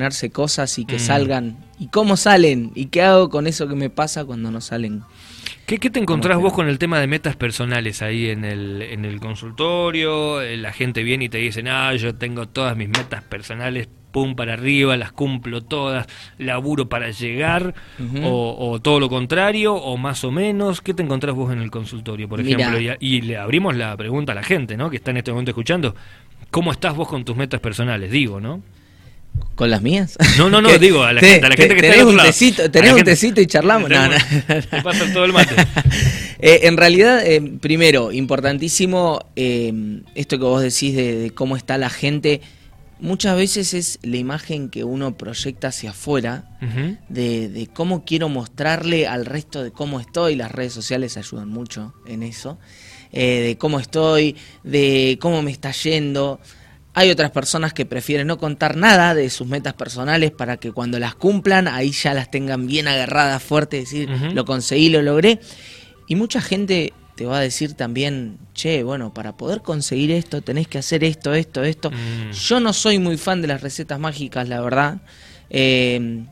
ponerse cosas y que Mm. salgan. ¿Y cómo salen? ¿Y qué hago con eso que me pasa cuando no salen? ¿Qué, qué te encontrás ¿Cómo vos con el tema de metas personales ahí en el, en el consultorio? Eh, La gente viene y te dice, ah, yo tengo todas mis metas personales, pum para arriba, las cumplo todas, laburo para llegar, o, o todo lo contrario, o más o menos. ¿Qué te encontrás vos en el consultorio, por ejemplo? Y, y le abrimos la pregunta a la gente, ¿no? Que está en este momento escuchando. ¿Cómo estás vos con tus metas personales? Digo, ¿no? ¿Con las mías? No, no, no, digo a la Te- gente, a la te- gente que está tenés otro un lado. tecito, tenés un gente- tecito y charlamos. No, no. Te pasa todo el mate. Eh, en realidad, eh, primero, importantísimo eh, esto que vos decís de, de cómo está la gente. Muchas veces es la imagen que uno proyecta hacia afuera de, de cómo quiero mostrarle al resto de cómo estoy. Las redes sociales ayudan mucho en eso. eh, de cómo estoy, de cómo me está yendo. Hay otras personas que prefieren no contar nada de sus metas personales para que cuando las cumplan, ahí ya las tengan bien agarradas fuerte, decir, lo conseguí, lo logré. Y mucha gente te va a decir también, che, bueno, para poder conseguir esto tenés que hacer esto, esto, esto. Mm. Yo no soy muy fan de las recetas mágicas, la verdad. Eh,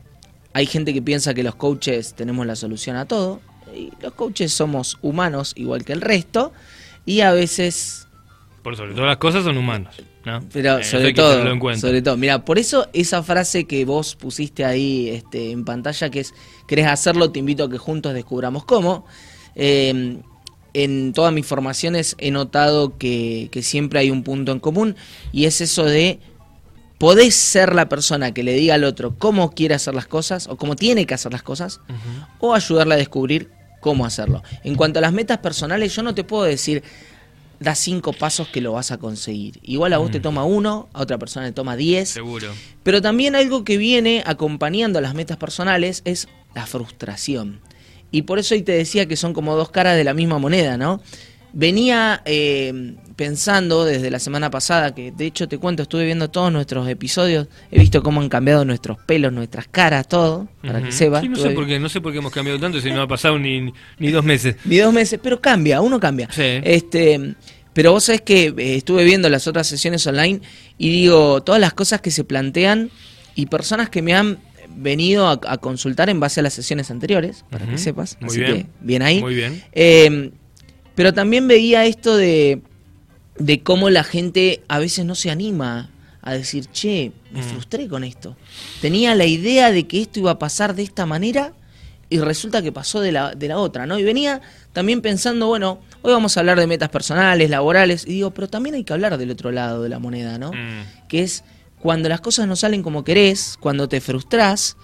hay gente que piensa que los coaches tenemos la solución a todo. Y los coaches somos humanos igual que el resto. Y a veces, Por sobre todas las cosas son humanos, ¿no? pero Eh, sobre todo, cuenta. sobre todo, mira, por eso esa frase que vos pusiste ahí este, en pantalla, que es, querés hacerlo, te invito a que juntos descubramos cómo. Eh, en todas mis formaciones he notado que, que siempre hay un punto en común y es eso de podés ser la persona que le diga al otro cómo quiere hacer las cosas o cómo tiene que hacer las cosas o ayudarle a descubrir cómo hacerlo. En cuanto a las metas personales, yo no te puedo decir da cinco pasos que lo vas a conseguir. Igual a vos Mm. te toma uno, a otra persona le toma diez. Seguro. Pero también algo que viene acompañando a las metas personales es la frustración. Y por eso hoy te decía que son como dos caras de la misma moneda, ¿no? Venía eh, pensando desde la semana pasada, que de hecho te cuento, estuve viendo todos nuestros episodios, he visto cómo han cambiado nuestros pelos, nuestras caras, todo, para que sepas. Sí, no sé por qué, no sé por qué hemos cambiado tanto si no ha pasado ni, ni dos meses. Ni dos meses, pero cambia, uno cambia. Sí. Este, pero vos sabés que eh, estuve viendo las otras sesiones online y digo, todas las cosas que se plantean y personas que me han venido a, a consultar en base a las sesiones anteriores, para que sepas. Muy Así bien. que, bien ahí. Muy bien. Eh, pero también veía esto de, de cómo la gente a veces no se anima a decir, che, me Mm. frustré con esto. Tenía la idea de que esto iba a pasar de esta manera y resulta que pasó de la, de la otra, ¿no? Y venía también pensando, bueno, hoy vamos a hablar de metas personales, laborales, y digo, pero también hay que hablar del otro lado de la moneda, ¿no? Mm. que es cuando las cosas no salen como querés, cuando te frustras,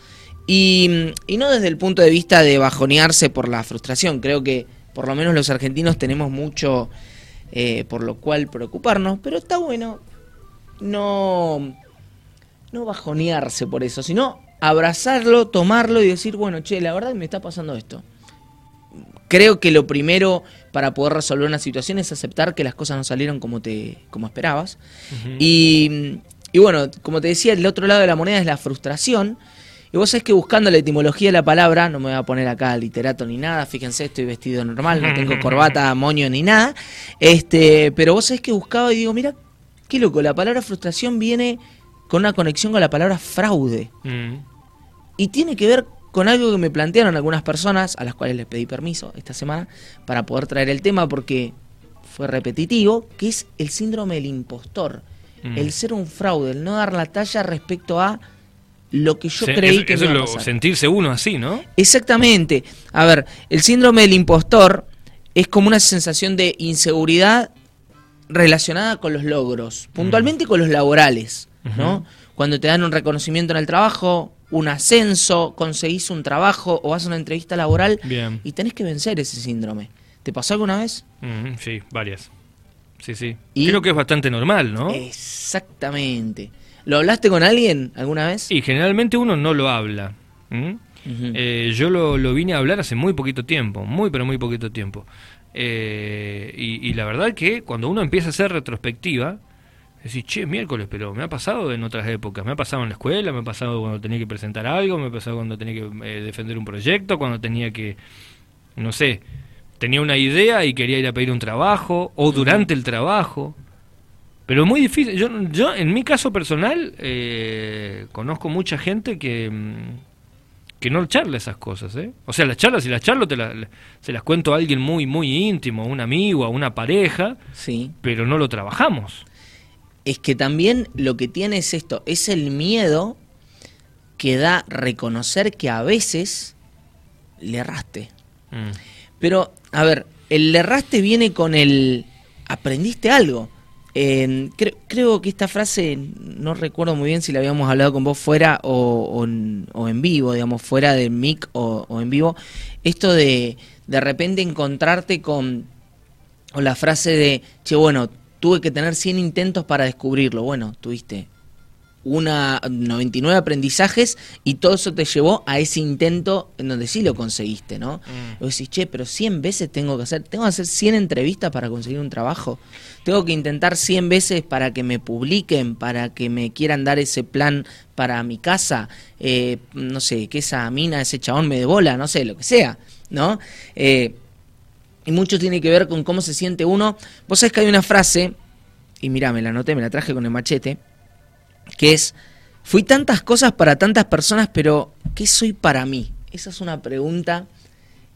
y, y no desde el punto de vista de bajonearse por la frustración. Creo que por lo menos los argentinos tenemos mucho eh, por lo cual preocuparnos, pero está bueno no, no bajonearse por eso, sino abrazarlo, tomarlo y decir, bueno, che, la verdad me está pasando esto. Creo que lo primero para poder resolver una situación es aceptar que las cosas no salieron como te como esperabas. Y, y bueno, como te decía, el otro lado de la moneda es la frustración. Y vos sabés que buscando la etimología de la palabra, no me voy a poner acá literato ni nada, fíjense, estoy vestido normal, no tengo corbata, moño ni nada. Este, pero vos sabés que buscaba y digo, mira, qué loco, la palabra frustración viene con una conexión con la palabra fraude. Mm. Y tiene que ver con algo que me plantearon algunas personas, a las cuales les pedí permiso esta semana, para poder traer el tema porque fue repetitivo, que es el síndrome del impostor. Mm. El ser un fraude, el no dar la talla respecto a lo que yo Se- creí eso, que eso me es iba a lo- pasar. sentirse uno así, ¿no? Exactamente. A ver, el síndrome del impostor es como una sensación de inseguridad relacionada con los logros, puntualmente con los laborales, ¿no? Cuando te dan un reconocimiento en el trabajo, un ascenso, conseguís un trabajo o vas a una entrevista laboral Bien. y tenés que vencer ese síndrome. ¿Te pasó alguna vez? Mm, sí, varias. Sí, sí. Y- Creo que es bastante normal, ¿no? Exactamente. ¿Lo hablaste con alguien alguna vez? Y generalmente uno no lo habla. Eh, yo lo, lo vine a hablar hace muy poquito tiempo, muy pero muy poquito tiempo. Eh, y, y la verdad que cuando uno empieza a hacer retrospectiva, decís, che, miércoles, pero me ha pasado en otras épocas, me ha pasado en la escuela, me ha pasado cuando tenía que presentar algo, me ha pasado cuando tenía que eh, defender un proyecto, cuando tenía que, no sé, tenía una idea y quería ir a pedir un trabajo, o durante el trabajo. Pero es muy difícil. Yo, yo en mi caso personal, eh, conozco mucha gente que, mm, que no charla esas cosas. ¿eh? O sea, las charlas, si las charlo, te se las cuento a alguien muy, muy íntimo, a un amigo, a una pareja, sí. pero no lo trabajamos. Es que también lo que tiene es esto, es el miedo que da reconocer que a veces le erraste. Mm. Pero, a ver, el le erraste viene con el aprendiste algo. Creo que esta frase, no recuerdo muy bien si la habíamos hablado con vos fuera o, en, vivo, digamos, fuera del mic o, en vivo. Esto de de repente encontrarte con o la frase de, che, bueno, tuve que tener 100 intentos para descubrirlo. Bueno, tuviste una 99 aprendizajes y todo eso te llevó a ese intento en donde sí lo conseguiste, ¿no? Mm. Vos decís, che, pero 100 veces tengo que hacer, tengo que hacer 100 entrevistas para conseguir un trabajo, tengo que intentar 100 veces para que me publiquen, para que me quieran dar ese plan para mi casa, eh, no sé, que esa mina, ese chabón me de bola, no sé, lo que sea, ¿no? Eh, y mucho tiene que ver con cómo se siente uno. Vos sabés que hay una frase, y mira, me la anoté, me la traje con el machete, que es, fui tantas cosas para tantas personas, pero ¿qué soy para mí? Esa es una pregunta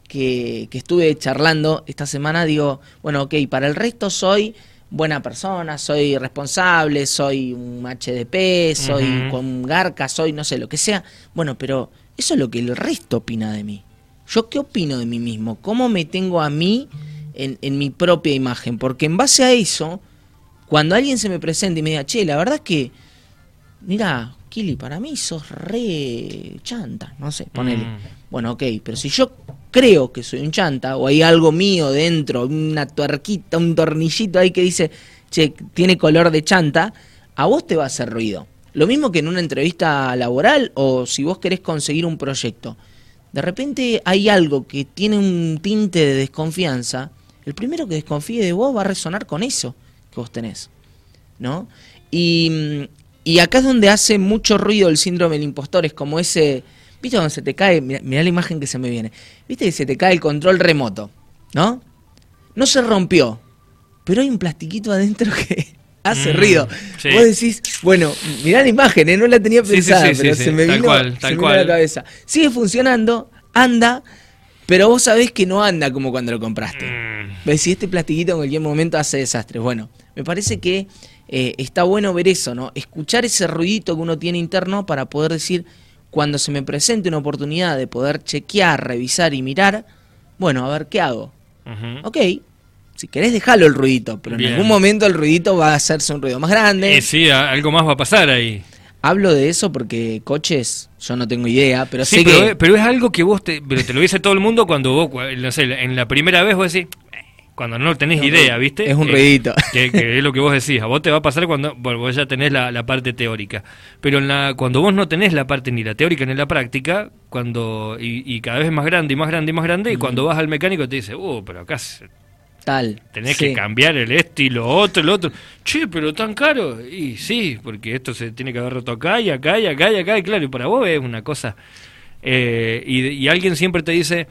que, que estuve charlando esta semana. Digo, bueno, ok, para el resto soy buena persona, soy responsable, soy un HDP, soy con garca, soy no sé, lo que sea. Bueno, pero eso es lo que el resto opina de mí. ¿Yo qué opino de mí mismo? ¿Cómo me tengo a mí en, en mi propia imagen? Porque en base a eso, cuando alguien se me presenta y me diga, che, la verdad es que mira, Kili, para mí sos re chanta, no sé, ponele. Mm. Bueno, ok, pero si yo creo que soy un chanta, o hay algo mío dentro, una tuerquita, un tornillito ahí que dice, che, tiene color de chanta, a vos te va a hacer ruido. Lo mismo que en una entrevista laboral o si vos querés conseguir un proyecto. De repente hay algo que tiene un tinte de desconfianza, el primero que desconfíe de vos va a resonar con eso que vos tenés. ¿No? Y, y acá es donde hace mucho ruido el síndrome del impostor, es como ese, ¿viste donde se te cae? Mirá, la imagen que se me viene. ¿Viste que se te cae el control remoto? ¿No? No se rompió, pero hay un plastiquito adentro que hace mm, ruido. Vos decís, bueno, mirá la imagen, ¿eh? no la tenía pensada, pero se me vino, a la cabeza. Sigue funcionando, anda, pero vos sabés que no anda como cuando lo compraste. Mm. ¿Ves? Si este plastiquito en cualquier momento hace desastres. Bueno, me parece que eh, está bueno ver eso, ¿no? Escuchar ese ruidito que uno tiene interno para poder decir, cuando se me presente una oportunidad de poder chequear, revisar y mirar, bueno, a ver qué hago. Ok, si querés dejarlo el ruidito, pero en algún momento el ruidito va a hacerse un ruido más grande. Eh, sí, algo más va a pasar ahí. Hablo de eso porque coches, yo no tengo idea, pero sí, pero, pero es algo que vos te, pero te lo dice todo el mundo cuando vos, no sé, en la primera vez vos decís, cuando no tenés idea, ¿viste? Es un ruidito. Que, es lo que vos decís. A vos te va a pasar cuando bueno, vos ya tenés la, parte teórica. Pero en la, cuando vos no tenés la parte ni la teórica ni la práctica, cuando y, cada vez más grande y más grande y más grande, y cuando vas al mecánico te dice, uh, pero acá Tal. Tenés que cambiar el este y lo otro, lo otro. Che, pero tan caro. Y sí, porque esto se tiene que haber roto acá y acá y acá y acá. Y claro, y para vos es una cosa. Eh, y, y alguien siempre te dice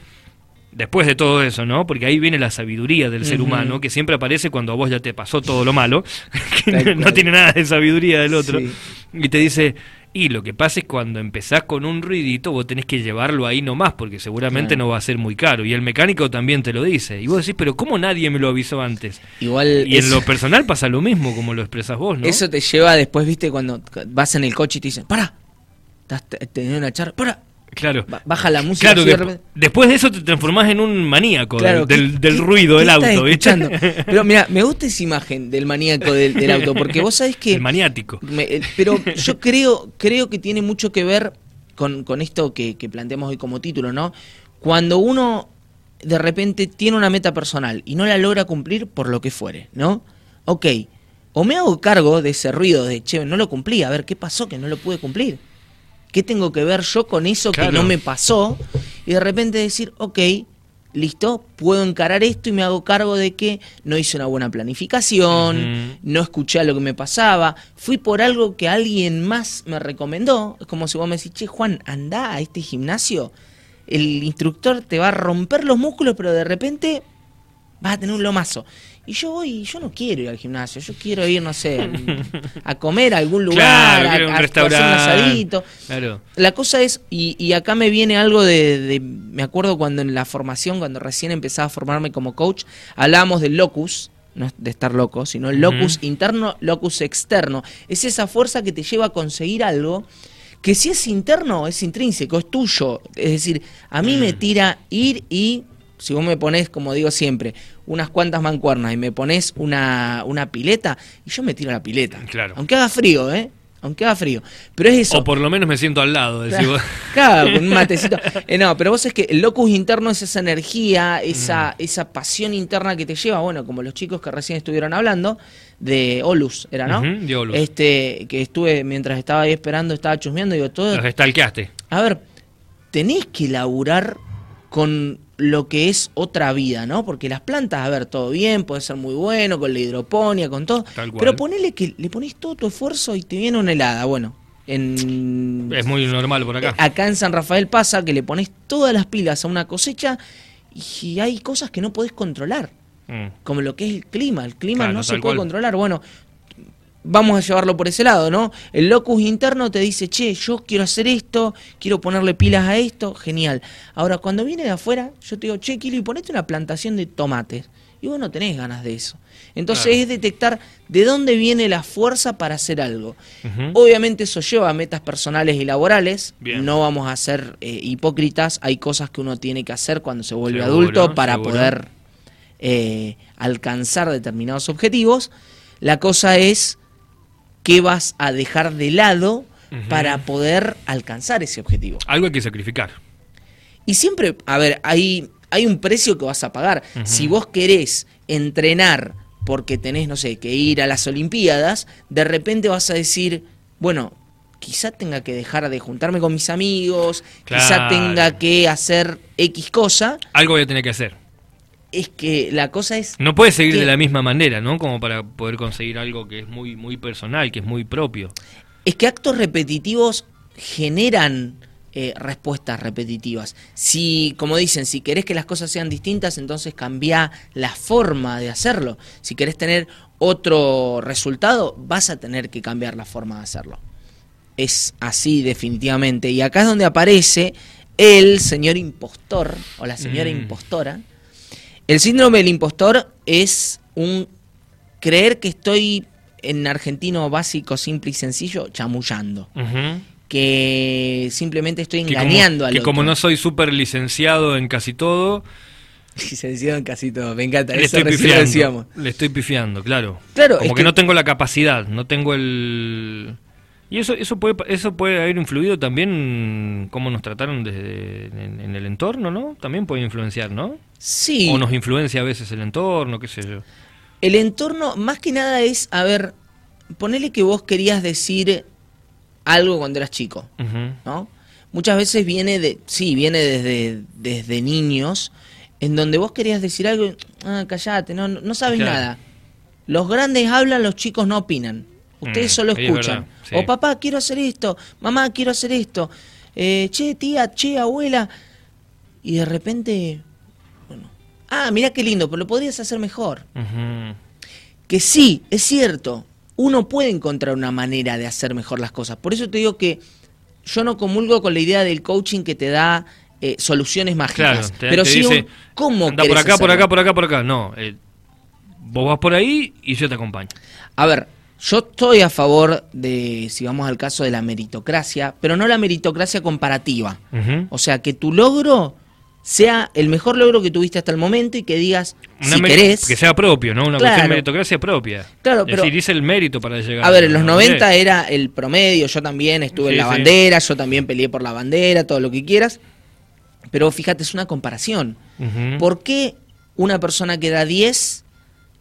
después de todo eso, ¿no? Porque ahí viene la sabiduría del ser humano, que siempre aparece cuando a vos ya te pasó todo lo malo, que no, tiene nada de sabiduría del otro, y te dice, y lo que pasa es cuando empezás con un ruidito, vos tenés que llevarlo ahí nomás, porque seguramente no va a ser muy caro. Y el mecánico también te lo dice. Y vos decís, pero ¿cómo nadie me lo avisó antes? Igual y en lo personal pasa lo mismo, como lo expresas vos, ¿no? Eso te lleva después, viste, cuando vas en el coche y te dicen, para, estás teniendo una charla, para, Claro. Baja la música. Claro, después de eso te transformás en un maníaco del, ruido del auto, Pero mira, me gusta esa imagen del maníaco del, auto, porque vos sabés que. El maniático. Eh, pero yo creo, creo que tiene mucho que ver con, esto que, que planteamos hoy como título, ¿no? Cuando uno de repente tiene una meta personal y no la logra cumplir por lo que fuere, ¿no? Ok, o me hago cargo de ese ruido de, che, no lo cumplí, a ver, ¿qué pasó que no lo pude cumplir? ¿Qué tengo que ver yo con eso que no me pasó? Y de repente decir, ok, listo, puedo encarar esto y me hago cargo de que no hice una buena planificación, no escuché a lo que me pasaba, fui por algo que alguien más me recomendó. Es como si vos me decís, che, Juan, anda a este gimnasio. El instructor te va a romper los músculos, pero de repente vas a tener un lomazo. Y yo voy, y yo no quiero ir al gimnasio, yo quiero ir, no sé, a comer a algún lugar, Claro, a, un a restaurante. hacer un asadito. Claro. La cosa es, y, y acá me viene algo de, de- me acuerdo cuando en la formación, cuando recién empezaba a formarme como coach, hablábamos del locus, no es de estar loco, sino el locus interno, locus externo. Es esa fuerza que te lleva a conseguir algo que si es interno, es intrínseco, es tuyo. Es decir, a mí me Mm. tira ir y, si vos me pones, como digo siempre, unas cuantas mancuernas y me pones una, una pileta, y yo me tiro a la pileta. Claro. Aunque haga frío, ¿eh? Aunque haga frío. Pero es eso. O por lo menos me siento al lado. decís Claro, vos. claro, con un matecito. Eh, no, pero vos es que el locus interno es esa energía, Mm. esa, esa pasión interna que te lleva, bueno, como los chicos que recién estuvieron hablando, de Olus, ¿era, no? De Olus. Este, que estuve, mientras estaba ahí esperando, estaba chusmeando, digo, todo. Los stalkeaste. A ver, tenés que laburar con lo que es otra vida, ¿no? Porque las plantas, a ver, todo bien, puede ser muy bueno, con la hidroponía, con todo. Pero ponele que le pones todo tu esfuerzo y te viene una helada. Bueno, en Es muy normal por acá. Acá en San Rafael pasa que le pones todas las pilas a una cosecha y hay cosas que no podés controlar, Mm. como lo que es el clima. El clima Claro, no se puede cual. controlar. Bueno, vamos a llevarlo por ese lado, ¿no? El locus interno te dice, che, yo quiero hacer esto, quiero ponerle pilas a esto, genial. Ahora, cuando viene de afuera, yo te digo, che, Kilo, y ponete una plantación de tomates. Y vos no tenés ganas de eso. Entonces Claro. es detectar de dónde viene la fuerza para hacer algo. Obviamente eso lleva a metas personales y laborales. Bien. No vamos a ser eh, hipócritas. Hay cosas que uno tiene que hacer cuando se vuelve Seguro, adulto para seguro. poder eh, alcanzar determinados objetivos. La cosa es qué vas a dejar de lado para poder alcanzar ese objetivo. Algo hay que sacrificar. Y siempre, a ver, hay, hay un precio que vas a pagar. Si vos querés entrenar porque tenés, no sé, que ir a las Olimpiadas, de repente vas a decir, bueno, quizá tenga que dejar de juntarme con mis amigos, quizá Claro. tenga que hacer X cosa. Algo voy a tener que hacer. Es que la cosa es... No puedes seguir que- de la misma manera, ¿no? Como para poder conseguir algo que es muy, muy personal, que es muy propio. Es que actos repetitivos generan eh, respuestas repetitivas. Si, como dicen, si querés que las cosas sean distintas, entonces cambia la forma de hacerlo. Si querés tener otro resultado, vas a tener que cambiar la forma de hacerlo. Es así definitivamente. Y acá es donde aparece el señor impostor o la señora Mm. impostora. El síndrome del impostor es un creer que estoy en argentino básico, simple y sencillo, chamullando. Que simplemente estoy engañando al que como no soy súper licenciado en casi todo, Licenciado en casi todo, me encanta. le Eso estoy pifiando. decíamos. Le estoy pifiando, claro. Claro, como es que, que- no tengo la capacidad, no tengo el... Y eso eso puede eso puede haber influido también cómo nos trataron desde en, en el entorno, ¿no? También puede influenciar, ¿no? Sí, O nos influencia a veces el entorno, qué sé yo. el entorno más que nada es, a ver, ponele que vos querías decir algo cuando eras chico. ¿no? Muchas veces viene de, sí, viene desde, desde niños, en donde vos querías decir algo, y, ah, callate, no, no sabes Claro. nada. Los grandes hablan, los chicos no opinan. Ustedes Mm, solo es escuchan. sí. O papá, quiero hacer esto, mamá, quiero hacer esto, eh, che, tía, che, abuela. Y de repente, ah, mira qué lindo, pero lo podrías hacer mejor. Que sí, es cierto, uno puede encontrar una manera de hacer mejor las cosas. Por eso te digo que yo no comulgo con la idea del coaching que te da eh, soluciones Claro, mágicas. te, pero te sí dice, un cómo anda por acá, por acá, por acá, por acá. No, eh, vos vas por ahí y yo te acompaño. A ver, yo estoy a favor de, si vamos al caso de la meritocracia, pero no la meritocracia comparativa. O sea, que tu logro sea el mejor logro que tuviste hasta el momento y que digas, Una si querés... Que sea propio, ¿no? Una Claro. cuestión de meritocracia propia. Claro, es pero- decir, dice el mérito para llegar. A ver, en los a- 90 era el promedio, yo también estuve en la sí. bandera, yo también peleé por la bandera, todo lo que quieras. Pero fíjate, es una comparación. ¿Por qué una persona que da 10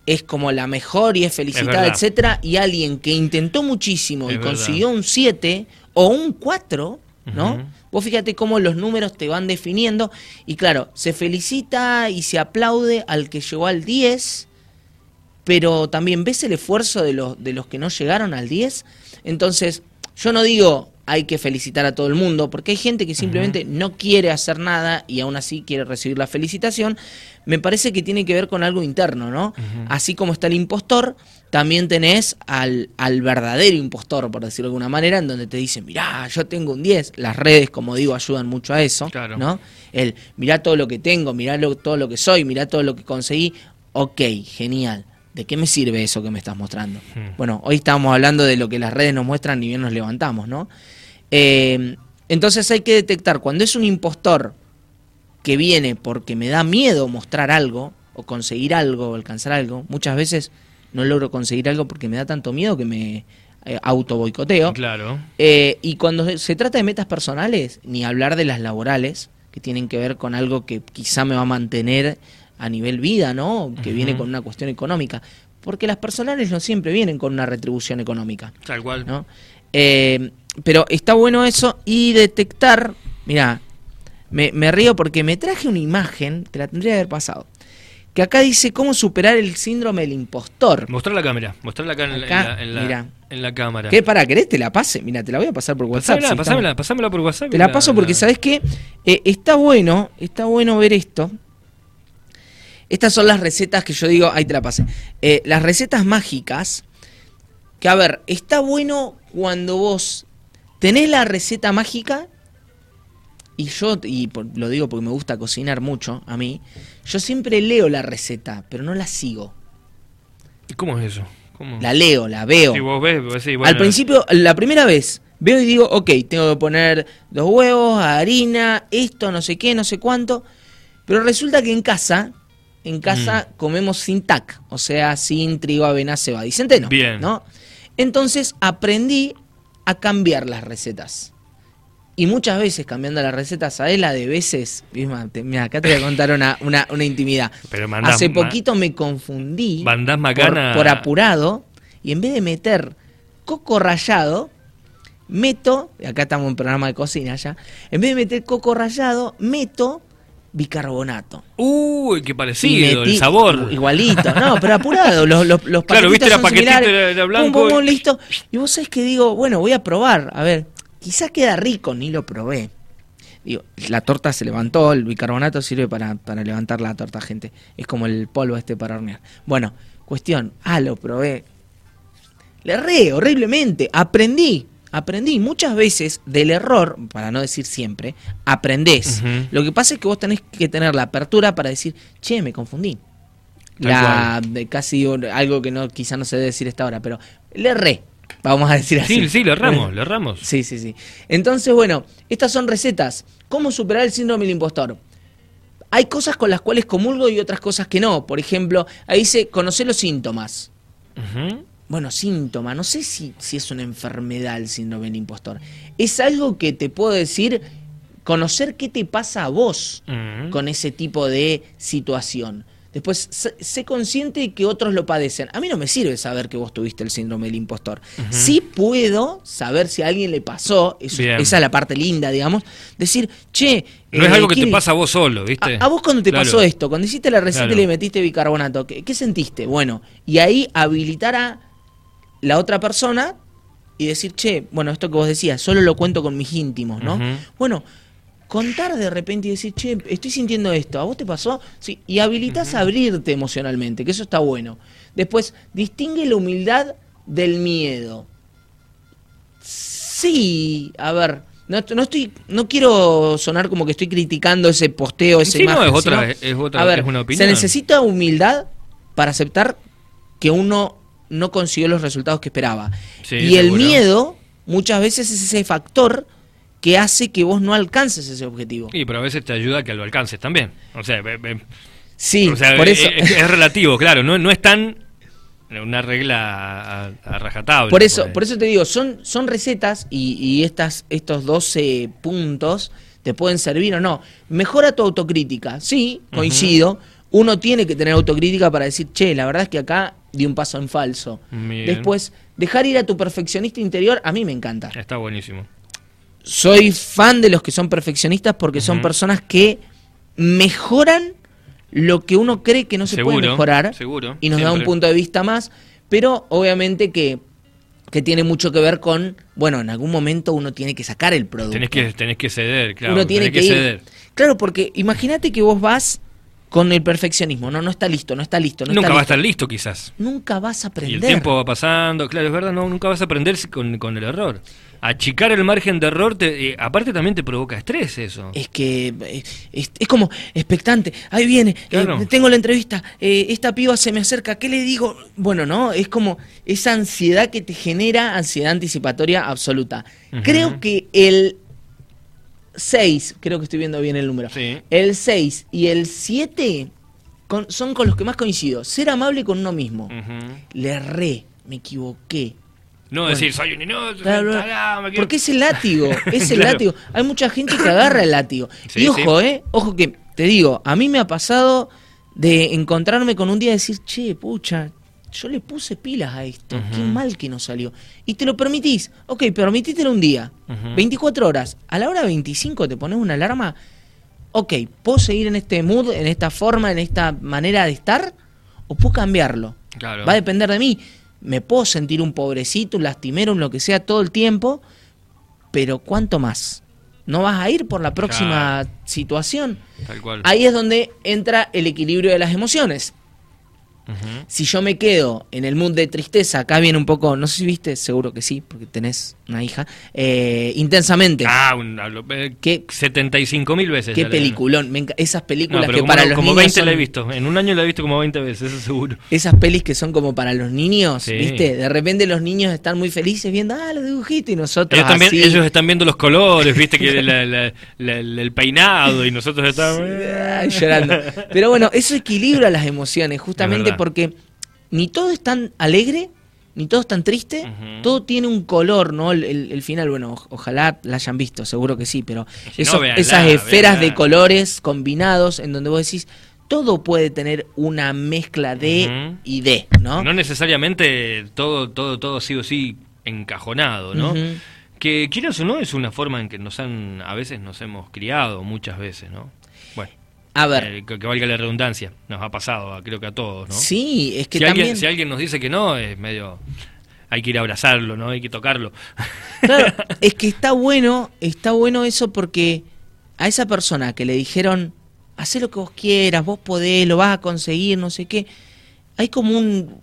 es como la mejor y es felicitada, etcétera, y alguien que intentó muchísimo Es y verdad. consiguió un 7 o un 4, ¿no? Vos fíjate cómo los números te van definiendo y claro, se felicita y se aplaude al que llegó al 10, pero también ves el esfuerzo de los, de los que no llegaron al 10. Entonces, yo no digo hay que felicitar a todo el mundo, porque hay gente que simplemente no quiere hacer nada y aún así quiere recibir la felicitación, me parece que tiene que ver con algo interno, ¿no? Así como está el impostor, también tenés al, al, verdadero impostor, por decirlo de alguna manera, en donde te dicen, mirá, yo tengo un 10. Las redes, como digo, ayudan mucho a eso, ¿no? El, mirá todo lo que tengo, mirá todo lo que soy, mirá todo lo que conseguí. Ok, genial. ¿De qué me sirve eso que me estás mostrando? Bueno, hoy estábamos hablando de lo que las redes nos muestran y bien nos levantamos, ¿no? Eh, entonces hay que detectar cuando es un impostor que viene porque me da miedo mostrar algo, o conseguir algo, o alcanzar algo, muchas veces no logro conseguir algo porque me da tanto miedo que me eh, auto boicoteo. Claro. Eh, y cuando se trata de metas personales, ni hablar de las laborales, que tienen que ver con algo que quizá me va a mantener a nivel vida, ¿no? Que viene con una cuestión económica. Porque las personales no siempre vienen con una retribución económica. Tal cual. ¿no? Eh, pero está bueno eso y detectar, mira, me, me, río porque me traje una imagen, te la tendría que haber pasado, que acá dice cómo superar el síndrome del impostor. Mostrar la cámara, mostrarla acá, en, la, en, la, cámara. ¿Qué para querés? Te la pase, mira, te la voy a pasar por WhatsApp. Pasámela, pasámela, por WhatsApp. Te la, paso porque, ¿sabes qué? Eh, está bueno, está bueno ver esto. Estas son las recetas que yo digo, ahí te la pasé. Eh, las recetas mágicas, que a ver, está bueno cuando vos tenés la receta mágica, y yo, y lo digo porque me gusta cocinar mucho a mí, yo siempre leo la receta, pero no la sigo. ¿Y cómo es eso? La leo, la veo. vos ves, Al principio, la primera vez, veo y digo, ok, tengo que poner dos huevos, harina, esto, no sé qué, no sé cuánto. Pero resulta que en casa en casa mm. comemos sin tac, o sea, sin trigo, avena, cebada y centeno. Bien. ¿no? Entonces aprendí a cambiar las recetas. Y muchas veces cambiando las recetas, a la de veces? Mira, acá te voy a contar una, una, intimidad. Pero Hace poquito me confundí por, por, apurado y en vez de meter coco rallado, meto, acá estamos en programa de cocina ya, en vez de meter coco rallado, meto bicarbonato. Uy, qué parecido, el sabor. Igualito, no, pero apurado, los, los, los Claro, viste la paquetita de, blanco. listo. Y vos sabés que digo, bueno, voy a probar, a ver, quizás queda rico, ni lo probé. Digo, la torta se levantó, el bicarbonato sirve para, para levantar la torta, gente. Es como el polvo este para hornear. Bueno, cuestión, ah, lo probé. Le erré horriblemente, aprendí aprendí muchas veces del error, para no decir siempre, aprendés. Lo que pasa es que vos tenés que tener la apertura para decir, che, me confundí. La, de casi algo que no quizá no se debe decir esta hora, pero le erré. Vamos a decir así. Sí, sí, lo erramos, lo erramos. Sí, sí, sí. Entonces, bueno, estas son recetas. ¿Cómo superar el síndrome del impostor? Hay cosas con las cuales comulgo y otras cosas que no. Por ejemplo, ahí dice conocer los síntomas bueno, síntoma, no sé si, si es una enfermedad el síndrome del impostor. Es algo que te puedo decir, conocer qué te pasa a vos con ese tipo de situación. Después, sé, consciente de que otros lo padecen. A mí no me sirve saber que vos tuviste el síndrome del impostor. Sí puedo saber si a alguien le pasó, esa es la parte linda, digamos, decir, che... No es eh, algo que te pasa a vos solo, ¿viste? A, vos cuando te pasó esto, cuando hiciste la receta y le metiste bicarbonato, ¿qué, ¿qué sentiste? Bueno, y ahí habilitar a la otra persona y decir, che, bueno, esto que vos decías, solo lo cuento con mis íntimos, ¿no? Bueno, contar de repente y decir, che, estoy sintiendo esto, ¿a vos te pasó? Sí, y habilitas a abrirte emocionalmente, que eso está bueno. Después, distingue la humildad del miedo. Sí, a ver, no, no, estoy, no quiero sonar como que estoy criticando ese posteo, ese imagen. No, es otra, es otra, es una opinión. Se necesita humildad para aceptar que uno no consiguió los resultados que esperaba. y el miedo muchas veces es ese factor que hace que vos no alcances ese objetivo. Sí, pero a veces te ayuda a que lo alcances también. O sea, sí, por eso. Es, relativo, claro, no, no es tan una regla a, rajatabla. Por eso, por eso te digo, son, son recetas y, estas, estos 12 puntos te pueden servir o no. Mejora tu autocrítica, sí, coincido. Uno tiene que tener autocrítica para decir, che, la verdad es que acá di un paso en falso. Después, dejar ir a tu perfeccionista interior, a mí me encanta. Está buenísimo. Soy fan de los que son perfeccionistas porque son personas que mejoran lo que uno cree que no se puede mejorar seguro, y nos da un punto de vista más, pero obviamente que que tiene mucho que ver con, bueno, en algún momento uno tiene que sacar el producto. Tenés que, tenés que ceder, claro. uno tiene tenés que, ir. ceder. Claro, porque imagínate que vos vas con el perfeccionismo, no, no está listo, no está listo, no Nunca está va a listo. estar listo, quizás. Nunca vas a aprender. Y el tiempo va pasando, claro, es verdad, no, nunca vas a aprender con, con el error. Achicar el margen de error, te, eh, aparte también te provoca estrés eso. Es que eh, es, es como expectante. Ahí viene, eh, tengo la entrevista, esta piba se me acerca, ¿qué le digo? Bueno, no, es como esa ansiedad que te genera ansiedad anticipatoria absoluta. Creo que el 6, creo que estoy viendo bien el número, Sí. el 6 y el 7 con- son con los que más coincido. Ser amable con uno mismo. Ujú. Le erré, me equivoqué. No Bueno. decir, soy un inútil, Bla, bla, bla. tará, me quiero-". Porque es el látigo, es el Claro. látigo. Hay mucha gente que agarra el látigo. Sí, y ojo, sí. eh, ojo que te digo, a mí me ha pasado de encontrarme con un día y decir, che, pucha, yo le puse pilas a esto, qué mal que no salió. Y te lo permitís, ok, permitítelo un día, Ujú. 24 horas, a la hora 25 te pones una alarma, ok, ¿puedo seguir en este mood, en esta forma, en esta manera de estar? ¿O puedo cambiarlo? Claro. Va a depender de mí. Me puedo sentir un pobrecito, un lastimero, un lo que sea todo el tiempo, pero ¿cuánto más? ¿No vas a ir por la próxima situación? Tal cual. Ahí es donde entra el equilibrio de las emociones. Si yo me quedo en el mood de tristeza, acá viene un poco, no sé si viste, seguro que sí, porque tenés una hija, eh, intensamente. Ah, un, eh, ¿Qué- 75 mil veces. Qué peliculón. me esas películas que como, para los como niños 20 la he son- visto. En un año la he visto como 20 veces, eso seguro. Esas pelis que son como para los niños, Sí. ¿viste? De repente los niños están muy felices viendo, ah, los dibujitos y nosotros Ellos, también, así. ellos están viendo los colores, viste, que la- la- la- la- el peinado y nosotros estamos... Ay, llorando. Pero bueno, eso equilibra las emociones, justamente. Porque ni todo es tan alegre, ni todo es tan triste, todo tiene un color, ¿no? El, el- el final, bueno, o- ojalá la hayan visto, seguro que sí, pero Si no, esos- véanla, esas esferas véanla. de colores combinados en donde vos decís, todo puede tener una mezcla de y de, ¿no? No necesariamente todo, todo, todo sí o sí encajonado, ¿no? Que quieras o no, es una forma en que nos han, a veces nos hemos criado, muchas veces, ¿no? A ver, eh, que, que valga la redundancia, nos ha pasado, creo que a todos, ¿no? sí, es que si, también... alguien, si alguien nos dice que no, es medio... Hay que ir a abrazarlo, ¿no? Hay que tocarlo. Claro, es que está bueno, está bueno eso porque a esa persona que le dijeron, haz lo que vos quieras, vos podés, lo vas a conseguir, no sé qué, hay como un,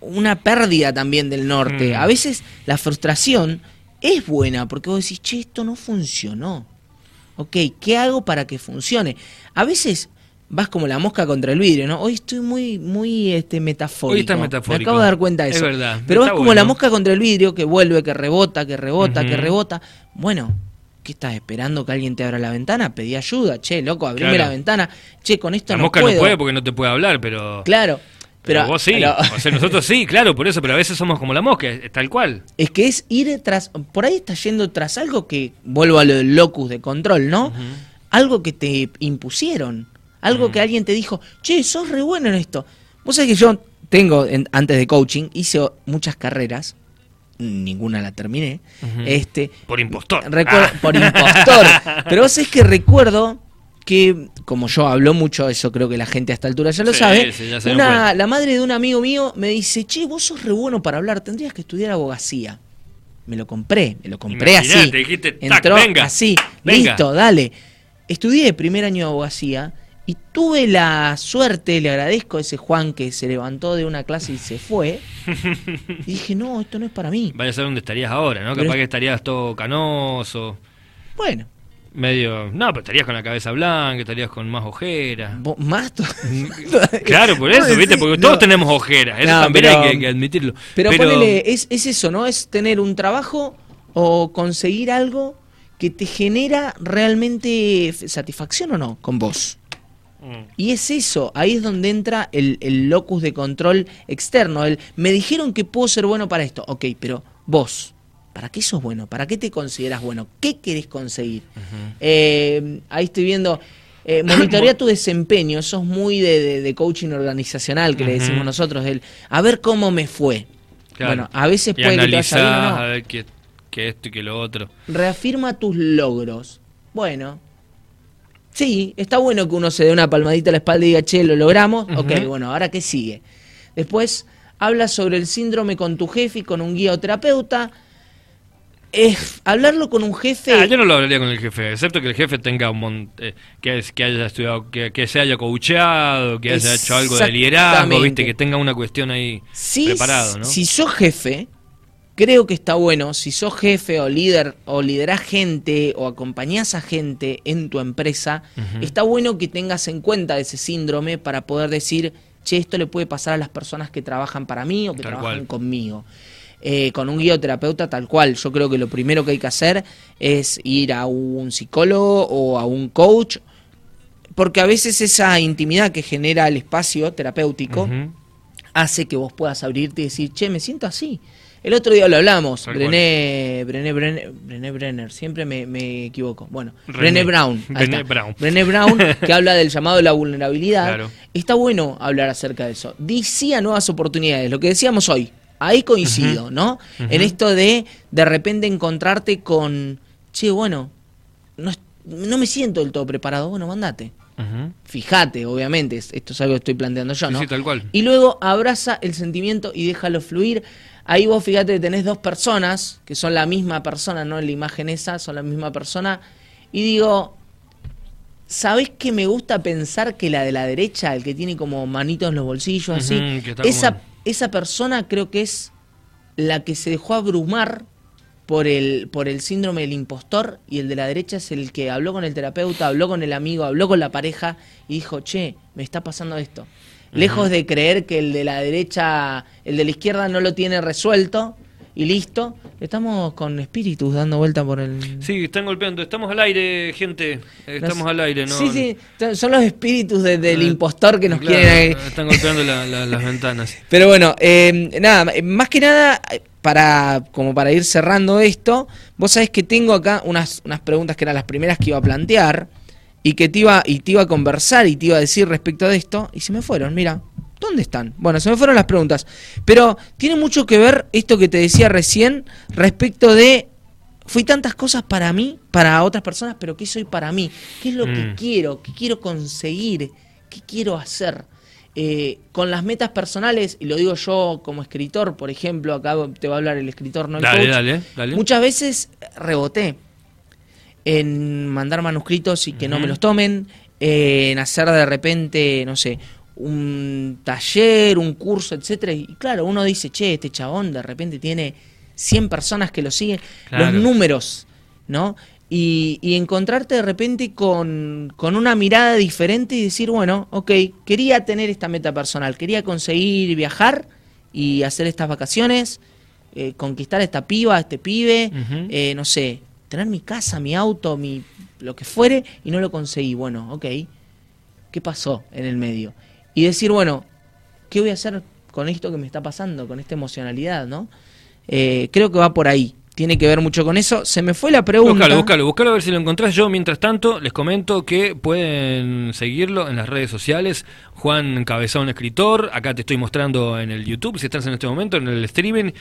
una pérdida también del norte. Mm. A veces la frustración es buena porque vos decís, che, esto no funcionó. Ok, ¿qué hago para que funcione? A veces vas como la mosca contra el vidrio, ¿no? Hoy estoy muy, muy este, metafórico. Hoy estás metafórico. Me acabo de dar cuenta de Es eso. verdad, Pero vas está como la mosca contra el vidrio que vuelve, que rebota, que rebota, que rebota. Bueno, ¿qué estás esperando que alguien te abra la ventana? Pedí ayuda, che, loco, abrime Claro. la ventana. Che, con esto La no mosca puedo. no puede porque no te puede hablar, pero... Claro. Pero, Pero, vos sí, pero- o sea, nosotros sí, claro, por eso, pero a veces somos como la mosca, es tal cual. es que es ir tras. Por ahí estás yendo tras algo que. Vuelvo a lo del locus de control, ¿no? Algo que te impusieron. Algo que alguien te dijo, che, sos re bueno en esto. Vos sabés que yo tengo, en- antes de coaching, hice muchas carreras. Ninguna la terminé. Este. Por impostor. Ah. Por impostor. Pero vos sabés que recuerdo que, como yo hablo mucho, eso creo que la gente a esta altura ya lo Sí, sabe, sí, ya una, la madre de un amigo mío me dice, che, vos sos re bueno para hablar, tendrías que estudiar abogacía. Me lo compré, me lo compré Imaginate, así. dijiste, tac, Entró venga, así, venga. listo, dale. Estudié primer año de abogacía y tuve la suerte, le agradezco a ese Juan que se levantó de una clase y se fue. y dije, no, esto no es para mí. Vaya a ser donde estarías ahora, ¿no? Pero Capaz que estarías todo canoso, Bueno, medio... No, pero estarías con la cabeza blanca, estarías con más ojeras. más to- Claro, por eso, ¿viste? Porque no. todos tenemos ojeras, eso No, también pero- hay que, admitirlo. Pero, ponele, es, es eso, ¿no? Es tener un trabajo o conseguir algo que te genera realmente satisfacción o no con vos. Mm. Y es eso, ahí es donde entra el, el locus de control externo. El, me dijeron que puedo ser bueno para esto. Ok, pero vos, ¿para qué sos bueno? ¿Para qué te consideras bueno? ¿Qué querés conseguir? Eh, ahí estoy viendo, eh, monitorea tu desempeño. Eso es muy de, de- de coaching organizacional que le decimos nosotros. El, a ver cómo me fue. Claro. Bueno, a veces Y puede que te vaya bien o analizás, no. a ver qué, qué esto y qué lo otro. Reafirma tus logros. Bueno. Sí, está bueno que uno se dé una palmadita a la espalda y diga, che, lo logramos. Ok, Ujú. bueno, ahora qué sigue. Después, habla sobre el síndrome con tu jefe y con un guía o terapeuta. Es hablarlo con un jefe. Ah, yo no lo hablaría con el jefe, excepto que el jefe tenga un mon- eh, que, es- que haya estudiado, que, que se haya coacheado, que haya hecho algo de liderazgo, viste, que tenga una cuestión ahí Si, preparado, ¿no? si sos jefe, creo que está bueno, si sos jefe o líder o liderás gente o acompañás a gente en tu empresa, está bueno que tengas en cuenta ese síndrome para poder decir, che, esto le puede pasar a las personas que trabajan para mí o que Tal trabajan cual. conmigo. Eh, con un guía terapeuta tal cual, yo creo que lo primero que hay que hacer es ir a un psicólogo o a un coach, porque a veces esa intimidad que genera el espacio terapéutico, hace que vos puedas abrirte y decir, che, me siento así. El otro día lo hablamos, Brené, Brené, Brené, Brené Brenner, siempre me, me equivoco. Bueno, René. Brené Brown. Brené. Brown. Brené Brown, que habla del llamado de la vulnerabilidad. Claro. Está bueno hablar acerca de eso. Di sí a nuevas oportunidades, lo que decíamos hoy. Ahí coincido, ¿no? En esto de de repente encontrarte con, che, bueno, no, no me siento del todo preparado. Bueno, mandate. Ujú. Fíjate, obviamente, es- esto es algo que estoy planteando yo, ¿no? sí, tal cual. Y luego abraza el sentimiento y déjalo fluir. Ahí vos fíjate tenés dos personas, que son la misma persona, no en la imagen esa, son la misma persona. Y digo, ¿sabés que me gusta pensar que la de la derecha, el que tiene como manitos en los bolsillos, así, esa, como- esa persona creo que es la que se dejó abrumar por el, por el síndrome del impostor y el de la derecha es el que habló con el terapeuta, habló con el amigo, habló con la pareja y dijo, che, me está pasando esto. Lejos de creer que el de la derecha, el de la izquierda no lo tiene resuelto y listo, estamos con espíritus dando vuelta por el... Sí, están golpeando. Estamos al aire, gente. Estamos al aire, ¿no? Sí, sí, son los espíritus de- del Eh, impostor que nos claro, quieren... Están golpeando la- la- las ventanas. Pero bueno, eh, nada, más que nada, para, como para ir cerrando esto, vos sabés que tengo acá unas, unas preguntas que eran las primeras que iba a plantear y que te iba, y te iba a conversar y te iba a decir respecto de esto, y se me fueron, mira. ¿Dónde están? Bueno, se me fueron las preguntas. Pero tiene mucho que ver esto que te decía recién respecto de fui tantas cosas para mí, para otras personas, pero ¿qué soy para mí? ¿Qué es lo que Mm. quiero? ¿Qué quiero conseguir? ¿Qué quiero hacer? Eh, con las metas personales, y lo digo yo como escritor, por ejemplo, acá te va a hablar el escritor, no el Dale, coach, dale, dale. Muchas veces reboté en mandar manuscritos y que no me los tomen, eh, en hacer de repente, no sé, un taller, un curso, etcétera Y claro, uno dice, che, este chabón de repente tiene 100 personas que lo siguen, Claro. los números, ¿no? Y, y encontrarte de repente con, con una mirada diferente y decir, bueno, ok, quería tener esta meta personal, quería conseguir viajar y hacer estas vacaciones, eh, conquistar a esta piba, a este pibe, eh, no sé, tener mi casa, mi auto, mi lo que fuere, y no lo conseguí. Bueno, ok, ¿qué pasó en el medio? Y decir, bueno, ¿qué voy a hacer con esto que me está pasando, con esta emocionalidad, no? Eh, creo que va por ahí. Tiene que ver mucho con eso. Se me fue la pregunta. Búscalo, búscalo, búscalo a ver si lo encontrás. Yo, mientras tanto, les comento que pueden seguirlo en las redes sociales. Juan Cabezón, escritor. Acá te estoy mostrando en el YouTube, si estás en este momento, en el streaming,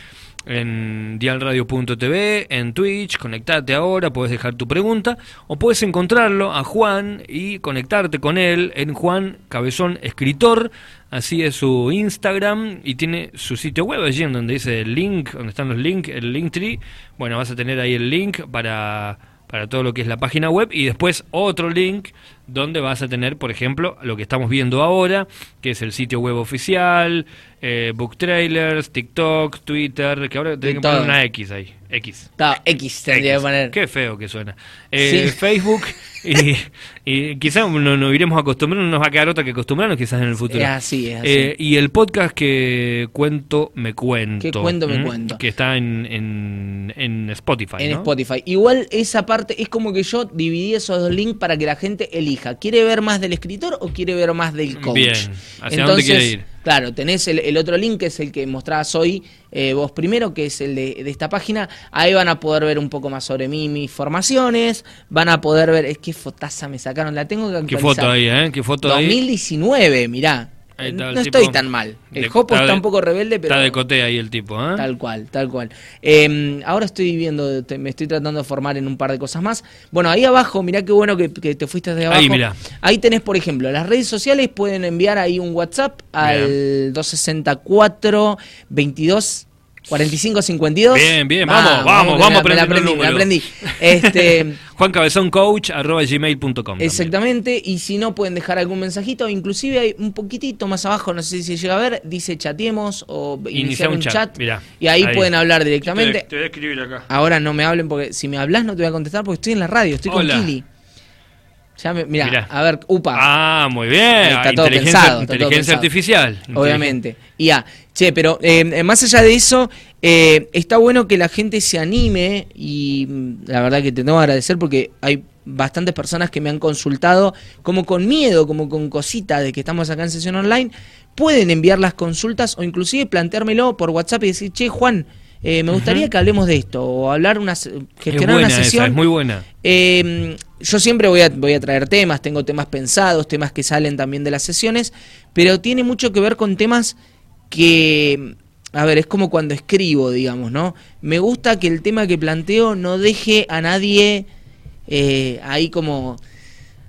en dialradio.tv, en Twitch. Conectate ahora, puedes dejar tu pregunta. O puedes encontrarlo a Juan y conectarte con él en Juan Cabezón, escritor. Así es su Instagram y tiene su sitio web allí en donde dice el link, donde están los links, el link tree. Bueno, vas a tener ahí el link para, para todo lo que es la página web y después otro link donde vas a tener, por ejemplo, lo que estamos viendo ahora, que es el sitio web oficial, eh, book trailers, TikTok, Twitter, que ahora tengo que poner una X ahí, X. Está, X tendría X. que poner. Qué feo que suena. Eh, Sí. Facebook y, y quizás no, nos iremos acostumbrando, no nos va a quedar otra que acostumbrarnos quizás en el futuro. Es así, es así. Eh, y el podcast que cuento, me cuento. Que cuento, me cuento. Que está en, en, en Spotify. en ¿no? Spotify. Igual esa parte es como que yo dividí esos dos links para que la gente elija. ¿Quiere ver más del escritor o quiere ver más del coach? Bien. ¿Hacia dónde quiere ir? Claro, tenés el, el otro link que es el que mostrabas hoy eh, vos primero, que es el de, de esta página. Ahí van a poder ver un poco más sobre mí, mis formaciones. Van a poder ver. Es que fotaza me sacaron, la tengo que ¿Qué actualizar. foto ahí, eh? ¿Qué foto ahí? 2019, mirá. Ahí no estoy tan mal. El Jopo está un poco rebelde, pero... Está de coté ahí el tipo, ¿eh? Tal cual, tal cual. Eh, ahora estoy viendo, te- me estoy tratando de formar en un par de cosas más. Bueno, ahí abajo, mirá qué bueno que, que te fuiste de abajo. Ahí, mirá. Ahí tenés, por ejemplo, las redes sociales pueden enviar ahí un WhatsApp al 264 22 45 52. Bien, bien, vamos, vamos, vamos el aprendí, me aprendí. Este, Juan Cabezón Coach arroba gmail.com. también. Exactamente, y si no pueden dejar algún mensajito, inclusive hay un poquitito más abajo, no sé si se llega a ver, dice chateemos o iniciar un, chat, mirá. y ahí, Ahí. pueden hablar Te, directamente. te voy a escribir acá. Ahora no me hablen porque si me hablas no te voy a contestar porque estoy en la radio, estoy Hola. con Kili. Ya me, mirá, Mirá. a ver, upa, Ah, muy bien. Está todo inteligencia pensado, está todo inteligencia pensado. artificial. obviamente. Y ya, che, pero eh, más allá de eso, eh, está bueno que la gente se anime y mm, la verdad que te tengo que agradecer porque hay bastantes personas que me han consultado como con miedo, como con cosita de que estamos acá en sesión online, pueden enviar las consultas o inclusive planteármelo por WhatsApp y decir, che, Juan, eh, me gustaría que hablemos de esto o hablar una Es gestionar buena una sesión. esa, es muy buena. Eh, yo siempre voy a, voy a traer temas, tengo temas pensados, temas que salen también de las sesiones, pero tiene mucho que ver con temas que, a ver, es como cuando escribo, digamos, ¿no? Me gusta que el tema que planteo no deje a nadie eh, ahí como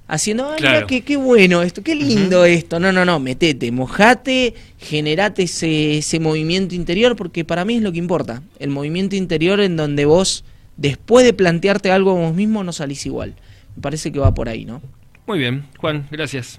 haciendo, ay, Claro. mira qué, qué bueno esto, qué lindo esto. No, no, no, metete, mojate, generate ese, ese movimiento interior, porque para mí es lo que importa. El movimiento interior en donde vos, después de plantearte algo vos mismo, no salís igual. Parece que va por ahí, ¿no? Muy bien, Juan, gracias.